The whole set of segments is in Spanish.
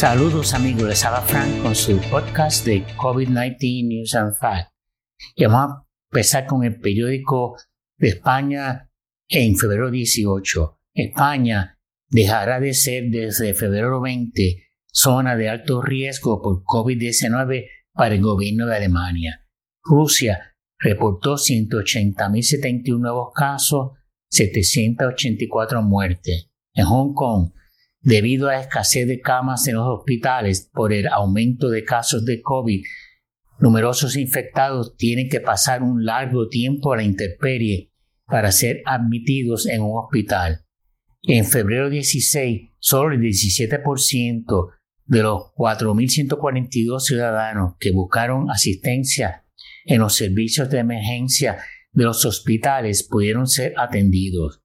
Saludos amigos, les habla Frank con su podcast de COVID-19 News and Facts. Vamos a empezar con el periódico de España en febrero 18. España dejará de ser desde febrero 20 zona de alto riesgo por COVID-19 para el gobierno de Alemania. Rusia reportó 180.071 nuevos casos, 784 muertes. En Hong Kong, debido a la escasez de camas en los hospitales por el aumento de casos de COVID, numerosos infectados tienen que pasar un largo tiempo a la intemperie para ser admitidos en un hospital. En febrero 16, solo el 17% de los 4.142 ciudadanos que buscaron asistencia en los servicios de emergencia de los hospitales pudieron ser atendidos.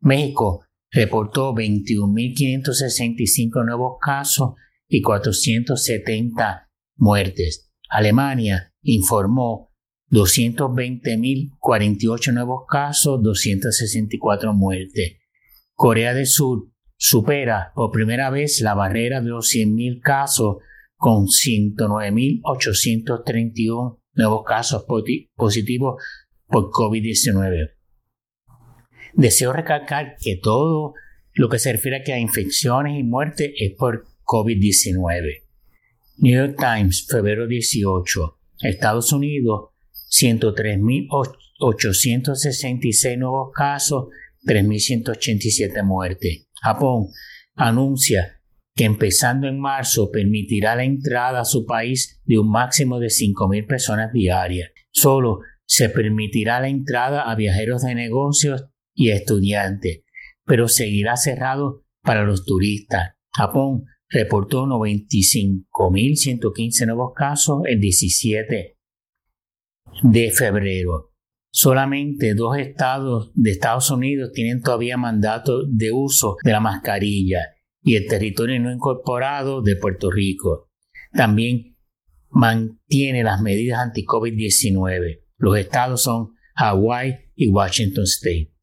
México reportó 21.565 nuevos casos y 470 muertes. Alemania informó 220.048 nuevos casos, 264 muertes. Corea del Sur supera por primera vez la barrera de los 100.000 casos con 109.831 nuevos casos positivos por COVID-19. Deseo recalcar que todo lo que se refiere a, infecciones y muertes es por COVID-19. New York Times, febrero 18. Estados Unidos, 103.866 nuevos casos, 3.187 muertes. Japón anuncia que empezando en marzo permitirá la entrada a su país de un máximo de 5.000 personas diarias. Solo se permitirá la entrada a viajeros de negocios y estudiantes, pero seguirá cerrado para los turistas. Japón reportó 95.115 nuevos casos el 17 de febrero. Solamente dos estados de Estados Unidos tienen todavía mandato de uso de la mascarilla y el territorio no incorporado de Puerto Rico. También mantiene las medidas anti-COVID-19. Los estados son Hawaii y Washington State.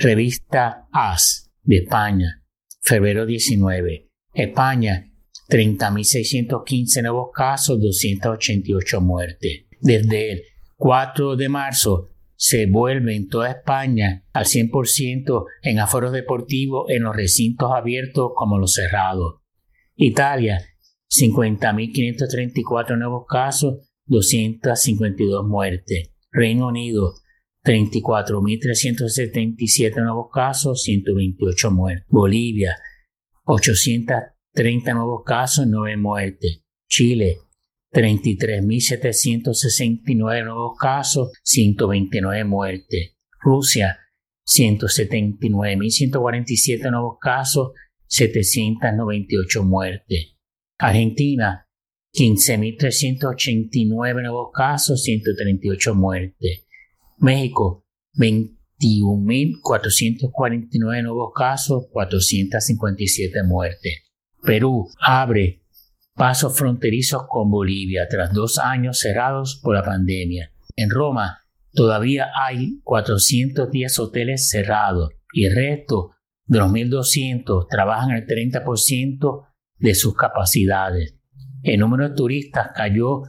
Revista AS de España, febrero 19. España, 30.615 nuevos casos, 288 muertes. Desde el 4 de marzo se vuelve en toda España al 100% en aforos deportivos en los recintos abiertos como los cerrados. Italia, 50.534 nuevos casos, 252 muertes. Reino Unido, 34.377 nuevos casos, 128 muertes. Bolivia, 830 nuevos casos, 9 muertes. Chile, 33.769 nuevos casos, 129 muertes. Rusia, 179.147 nuevos casos, 798 muertes. Argentina, 15.389 nuevos casos, 138 muertes. México, 21.449 nuevos casos, 457 muertes. Perú abre pasos fronterizos con Bolivia tras dos años cerrados por la pandemia. En Roma todavía hay 410 hoteles cerrados y el resto de los 1.200 trabajan el 30% de sus capacidades. El número de turistas cayó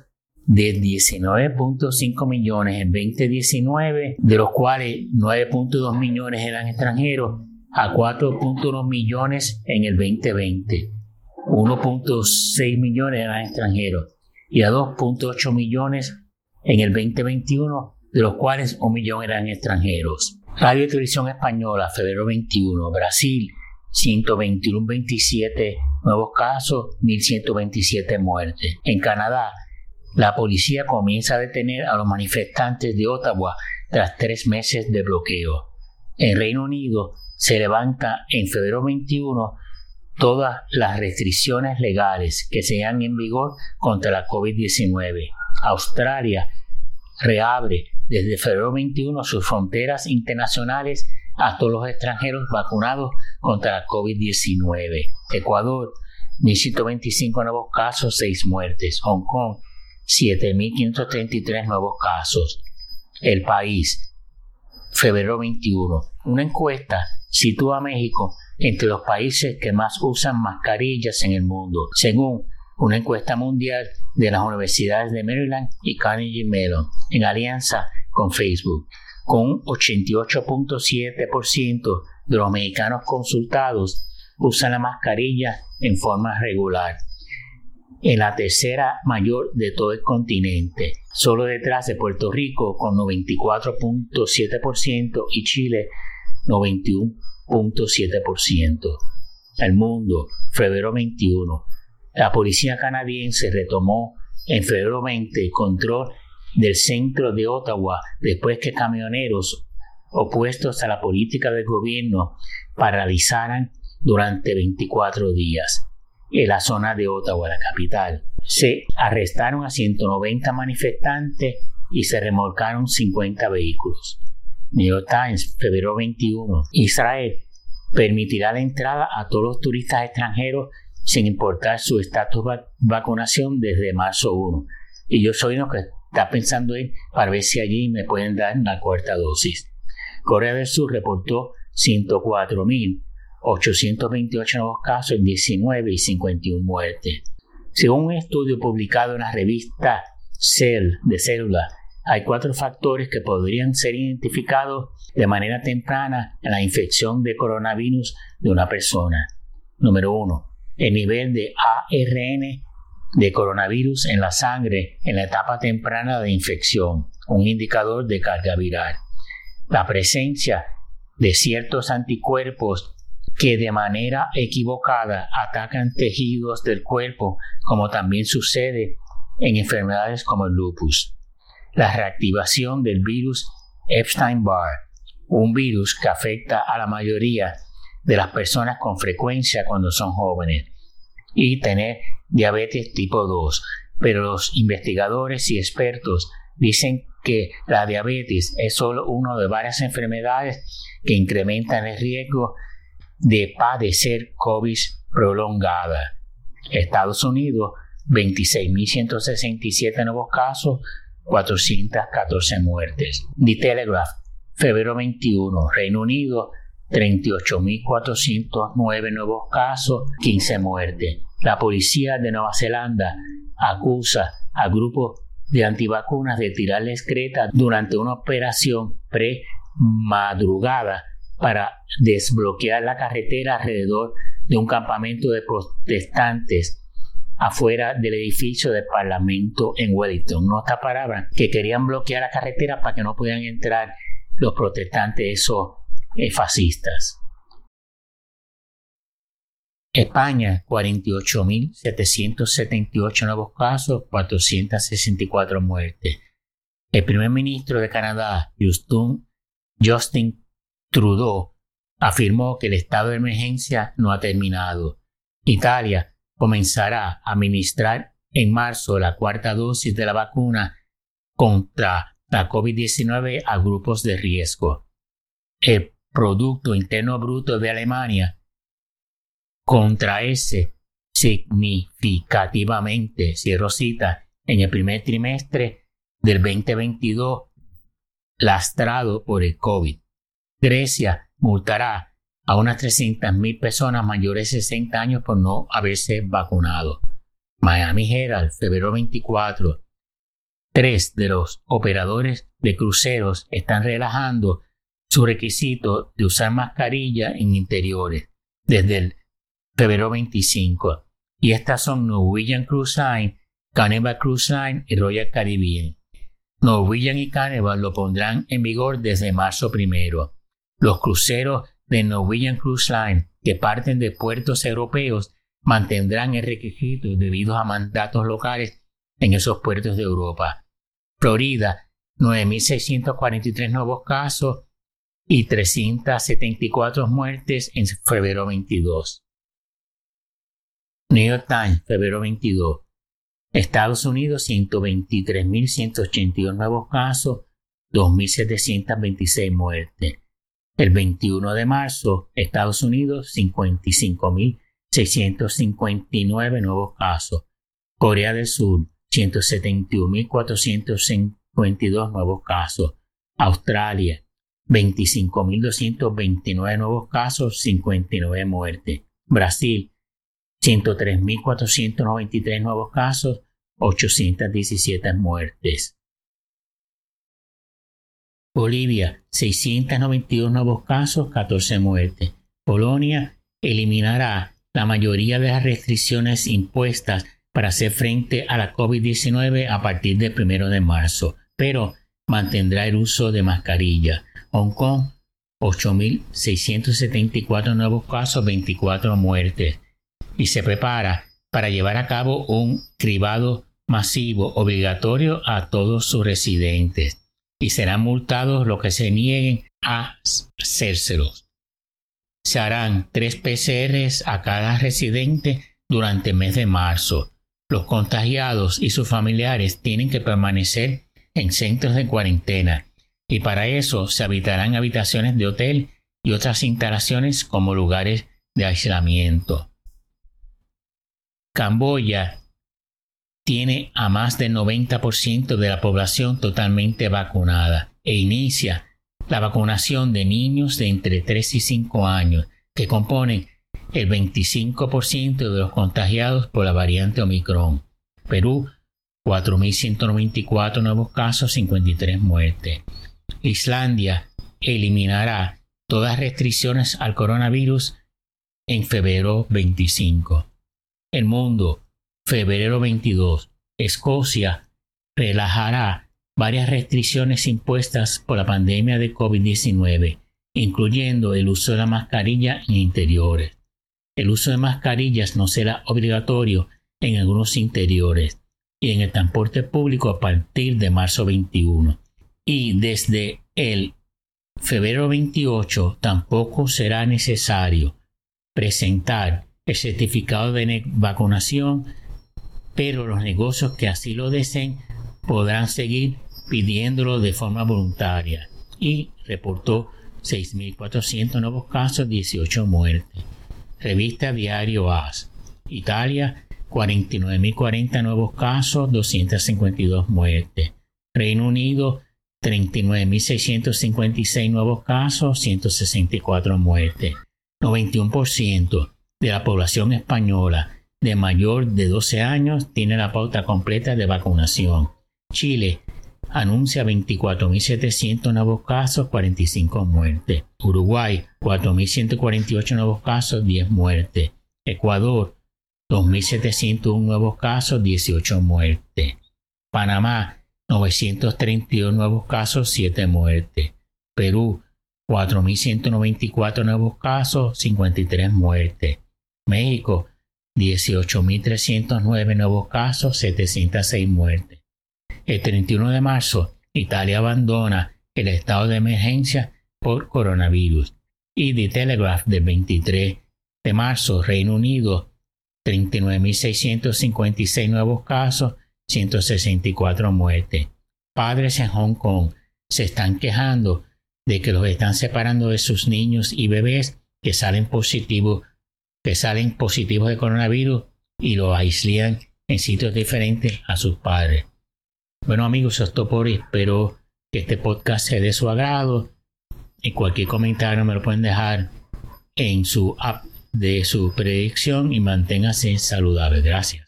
de 19.5 millones en 2019, de los cuales 9.2 millones eran extranjeros, a 4.1 millones en el 2020. 1.6 millones eran extranjeros y a 2.8 millones en el 2021, de los cuales un millón eran extranjeros. Radio y Televisión Española, febrero 21, Brasil, 121.27 nuevos casos, 1.127 muertes. En Canadá, la policía comienza a detener a los manifestantes de Ottawa tras tres meses de bloqueo. En Reino Unido se levanta en febrero 21 todas las restricciones legales que sean en vigor contra la COVID-19. Australia reabre desde febrero 21 sus fronteras internacionales a todos los extranjeros vacunados contra la COVID-19. Ecuador, 1.125 nuevos casos, 6 muertes. Hong Kong, 7.533 nuevos casos. El país, febrero 21. Una encuesta sitúa a México entre los países que más usan mascarillas en el mundo, según una encuesta mundial de las universidades de Maryland y Carnegie Mellon, en alianza con Facebook, con un 88.7% de los mexicanos consultados usan la mascarilla en forma regular. En la tercera mayor de todo el continente, solo detrás de Puerto Rico con 94.7% y Chile 91.7%. El mundo, febrero 21. La policía canadiense retomó en febrero 20 el control del centro de Ottawa después que camioneros opuestos a la política del gobierno paralizaran durante 24 días en la zona de Ottawa, la capital. Se arrestaron a 190 manifestantes y se remolcaron 50 vehículos. New York Times, febrero 21. Israel permitirá la entrada a todos los turistas extranjeros sin importar su estatus de vacunación desde marzo 1. Y yo soy uno que está pensando en para ver si allí me pueden dar una cuarta dosis. Corea del Sur reportó 104.828 nuevos casos en 19 y 51 muertes. Según un estudio publicado en la revista Cell de células, hay cuatro factores que podrían ser identificados de manera temprana en la infección de coronavirus de una persona. Número uno, el nivel de ARN de coronavirus en la sangre en la etapa temprana de infección, un indicador de carga viral la presencia de ciertos anticuerpos que de manera equivocada atacan tejidos del cuerpo, como también sucede en enfermedades como el lupus. La reactivación del virus Epstein-Barr, un virus que afecta a la mayoría de las personas con frecuencia cuando son jóvenes, y tener diabetes tipo 2. Pero los investigadores y expertos dicen que la diabetes es solo una de varias enfermedades que incrementan el riesgo de padecer COVID prolongada. Estados Unidos, 26.167 nuevos casos, 414 muertes. The Telegraph, febrero 21, Reino Unido, 38.409 nuevos casos, 15 muertes. La policía de Nueva Zelanda acusa a grupos de antivacunas de tirarles creta durante una operación pre-madrugada para desbloquear la carretera alrededor de un campamento de protestantes afuera del edificio del Parlamento en Wellington. No esta palabra, que querían bloquear la carretera para que no pudieran entrar los protestantes, esos eh, fascistas. España, 48.778 nuevos casos, 464 muertes. El primer ministro de Canadá, Justin, Justin Trudeau, afirmó que el estado de emergencia no ha terminado. Italia comenzará a administrar en marzo la cuarta dosis de la vacuna contra la COVID-19 a grupos de riesgo. El Producto Interno Bruto de Alemania contraerse significativamente, cierro cita, en el primer trimestre del 2022 lastrado por el COVID. Grecia multará a unas 300.000 personas mayores de 60 años por no haberse vacunado. Miami Herald, febrero 24. Tres de los operadores de cruceros están relajando su requisito de usar mascarilla en interiores desde el febrero 25. Y estas son Norwegian Cruise Line, Carnival Cruise Line y Royal Caribbean. Norwegian y Carnival lo pondrán en vigor desde marzo primero. Los cruceros de Norwegian Cruise Line que parten de puertos europeos mantendrán el requisito debido a mandatos locales en esos puertos de Europa. Florida, 9.643 nuevos casos y 374 muertes en febrero 22. New York Times, febrero 22. Estados Unidos, 123.182 nuevos casos, 2.726 muertes. El 21 de marzo, Estados Unidos, 55.659 nuevos casos. Corea del Sur, 171.452 nuevos casos. Australia, 25.229 nuevos casos, 59 muertes. Brasil, 103.493 nuevos casos, 817 muertes. Bolivia, 692 nuevos casos, 14 muertes. Polonia eliminará la mayoría de las restricciones impuestas para hacer frente a la COVID-19 a partir del 1 de marzo, pero mantendrá el uso de mascarilla. Hong Kong, 8.674 nuevos casos, 24 muertes. Y se prepara para llevar a cabo un cribado masivo obligatorio a todos sus residentes. Y serán multados los que se nieguen a hacérselos. Se harán tres PCRs a cada residente durante el mes de marzo. Los contagiados y sus familiares tienen que permanecer en centros de cuarentena y para eso se habitarán habitaciones de hotel y otras instalaciones como lugares de aislamiento. Camboya tiene a más del 90% de la población totalmente vacunada e inicia la vacunación de niños de entre 3 y 5 años, que componen el 25% de los contagiados por la variante Omicron. Perú, 4.194 nuevos casos, 53 muertes. Islandia eliminará todas restricciones al coronavirus en febrero 25. El mundo, febrero 22. Escocia relajará varias restricciones impuestas por la pandemia de COVID-19, incluyendo el uso de la mascarilla en interiores. El uso de mascarillas no será obligatorio en algunos interiores y en el transporte público a partir de marzo 21 y desde el febrero 28 tampoco será necesario presentar el certificado de vacunación, pero los negocios que así lo deseen podrán seguir pidiéndolo de forma voluntaria y reportó 6.400 nuevos casos, 18 muertes. Revista Diario AS. Italia, 49.040 nuevos casos, 252 muertes. Reino Unido, 39.656 nuevos casos, 164 muertes. 91% de la población española de mayor de 12 años tiene la pauta completa de vacunación. Chile anuncia 24.700 nuevos casos, 45 muertes. Uruguay, 4.148 nuevos casos, 10 muertes. Ecuador, 2.701 nuevos casos, 18 muertes. Panamá, 932 nuevos casos, 7 muertes. Perú, 4.194 nuevos casos, 53 muertes. México, 18.309 nuevos casos, 706 muertes. El 31 de marzo, Italia abandona el estado de emergencia por coronavirus. Y The Telegraph del 23 de marzo, Reino Unido, 39.656 nuevos casos, 164 muertes. Padres en Hong Kong se están quejando de que los están separando de sus niños y bebés que salen positivos, que salen positivos de coronavirus y lo aíslan en sitios diferentes a sus padres. Bueno amigos, esto por. Espero que este podcast sea de su agrado. Y cualquier comentario me lo pueden dejar en su app de su predicción y manténgase saludable. Gracias.